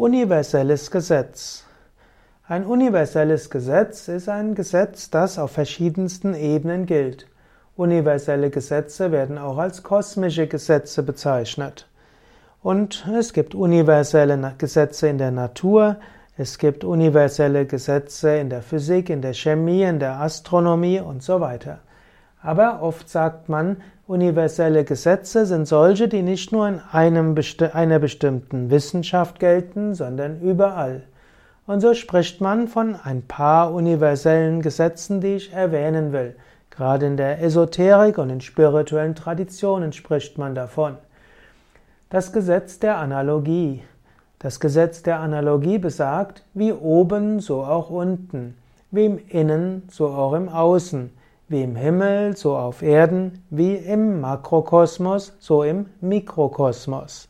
Universelles Gesetz. Ein universelles Gesetz ist ein Gesetz, das auf verschiedensten Ebenen gilt. Universelle Gesetze werden auch als kosmische Gesetze bezeichnet. Und es gibt universelle Gesetze in der Natur, es gibt universelle Gesetze in der Physik, in der Chemie, in der Astronomie und so weiter. Aber oft sagt man, universelle Gesetze sind solche, die nicht nur in einem, einer bestimmten Wissenschaft gelten, sondern überall. Und so spricht man von ein paar universellen Gesetzen, die ich erwähnen will. Gerade in der Esoterik und in spirituellen Traditionen spricht man davon. Das Gesetz der Analogie. Das Gesetz der Analogie besagt, wie oben, so auch unten, wie im Innen, so auch im Außen wie im Himmel, so auf Erden, wie im Makrokosmos, so im Mikrokosmos.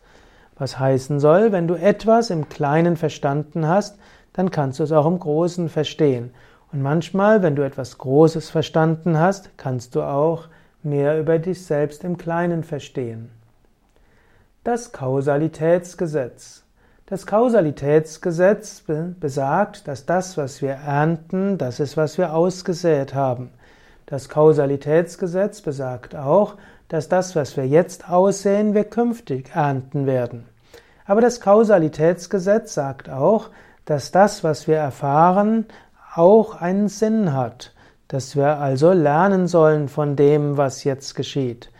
Was heißen soll, wenn du etwas im Kleinen verstanden hast, dann kannst du es auch im Großen verstehen. Und manchmal, wenn du etwas Großes verstanden hast, kannst du auch mehr über dich selbst im Kleinen verstehen. Das Kausalitätsgesetz. Das Kausalitätsgesetz besagt, dass das, was wir ernten, das ist, was wir ausgesät haben. Das Kausalitätsgesetz besagt auch, dass das, was wir jetzt aussehen, wir künftig ernten werden. Aber das Kausalitätsgesetz sagt auch, dass das, was wir erfahren, auch einen Sinn hat, dass wir also lernen sollen von dem, was jetzt geschieht.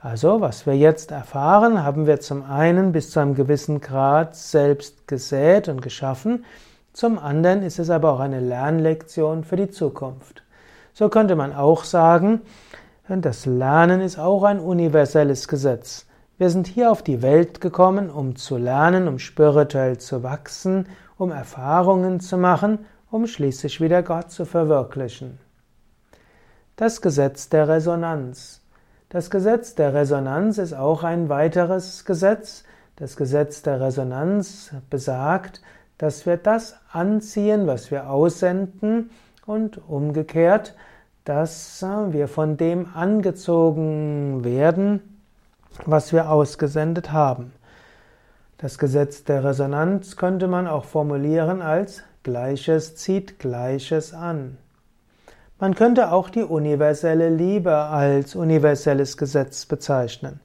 Also, was wir jetzt erfahren, haben wir zum einen bis zu einem gewissen Grad selbst gesät und geschaffen, zum anderen ist es aber auch eine Lernlektion für die Zukunft. So könnte man auch sagen, das Lernen ist auch ein universelles Gesetz. Wir sind hier auf die Welt gekommen, um zu lernen, um spirituell zu wachsen, um Erfahrungen zu machen, um schließlich wieder Gott zu verwirklichen. Das Gesetz der Resonanz. Das Gesetz der Resonanz ist auch ein weiteres Gesetz. Das Gesetz der Resonanz besagt, dass wir das anziehen, was wir aussenden, und umgekehrt, dass wir von dem angezogen werden, was wir ausgesendet haben. Das Gesetz der Resonanz könnte man auch formulieren als Gleiches zieht Gleiches an. Man könnte auch die universelle Liebe als universelles Gesetz bezeichnen.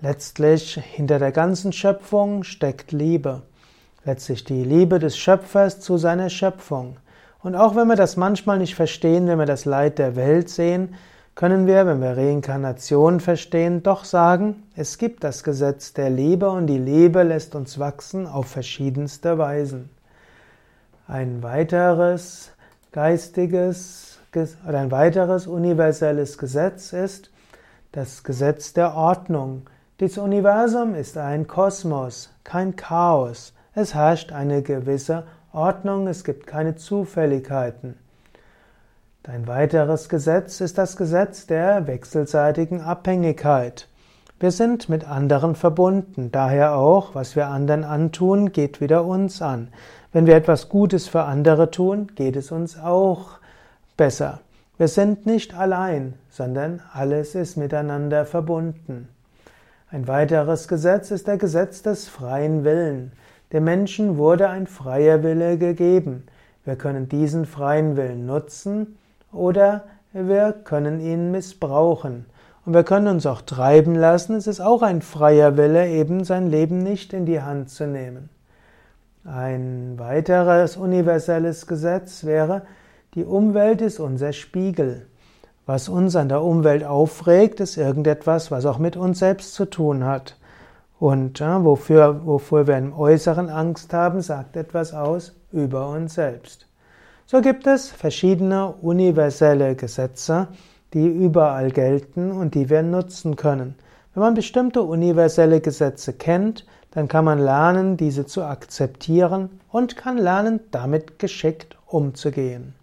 Letztlich hinter der ganzen Schöpfung steckt Liebe. Letztlich die Liebe des Schöpfers zu seiner Schöpfung. Und auch wenn wir das manchmal nicht verstehen, wenn wir das Leid der Welt sehen, können wir, wenn wir Reinkarnation verstehen, doch sagen, es gibt das Gesetz der Liebe und die Liebe lässt uns wachsen auf verschiedenste Weisen. Ein weiteres geistiges oder ein weiteres universelles Gesetz ist das Gesetz der Ordnung. Das Universum ist ein Kosmos, kein Chaos. Es herrscht eine gewisse Ordnung, es gibt keine Zufälligkeiten. Ein weiteres Gesetz ist das Gesetz der wechselseitigen Abhängigkeit. Wir sind mit anderen verbunden, daher auch, was wir anderen antun, geht wieder uns an. Wenn wir etwas Gutes für andere tun, geht es uns auch besser. Wir sind nicht allein, sondern alles ist miteinander verbunden. Ein weiteres Gesetz ist der Gesetz des freien Willen. Dem Menschen wurde ein freier Wille gegeben. Wir können diesen freien Willen nutzen oder wir können ihn missbrauchen. Und wir können uns auch treiben lassen. Es ist auch ein freier Wille, eben sein Leben nicht in die Hand zu nehmen. Ein weiteres universelles Gesetz wäre, die Umwelt ist unser Spiegel. Was uns an der Umwelt aufregt, ist irgendetwas, was auch mit uns selbst zu tun hat. Und ja, wofür, wofür wir im Äußeren Angst haben, sagt etwas aus über uns selbst. So gibt es verschiedene universelle Gesetze, die überall gelten und die wir nutzen können. Wenn man bestimmte universelle Gesetze kennt, dann kann man lernen, diese zu akzeptieren und kann lernen, damit geschickt umzugehen.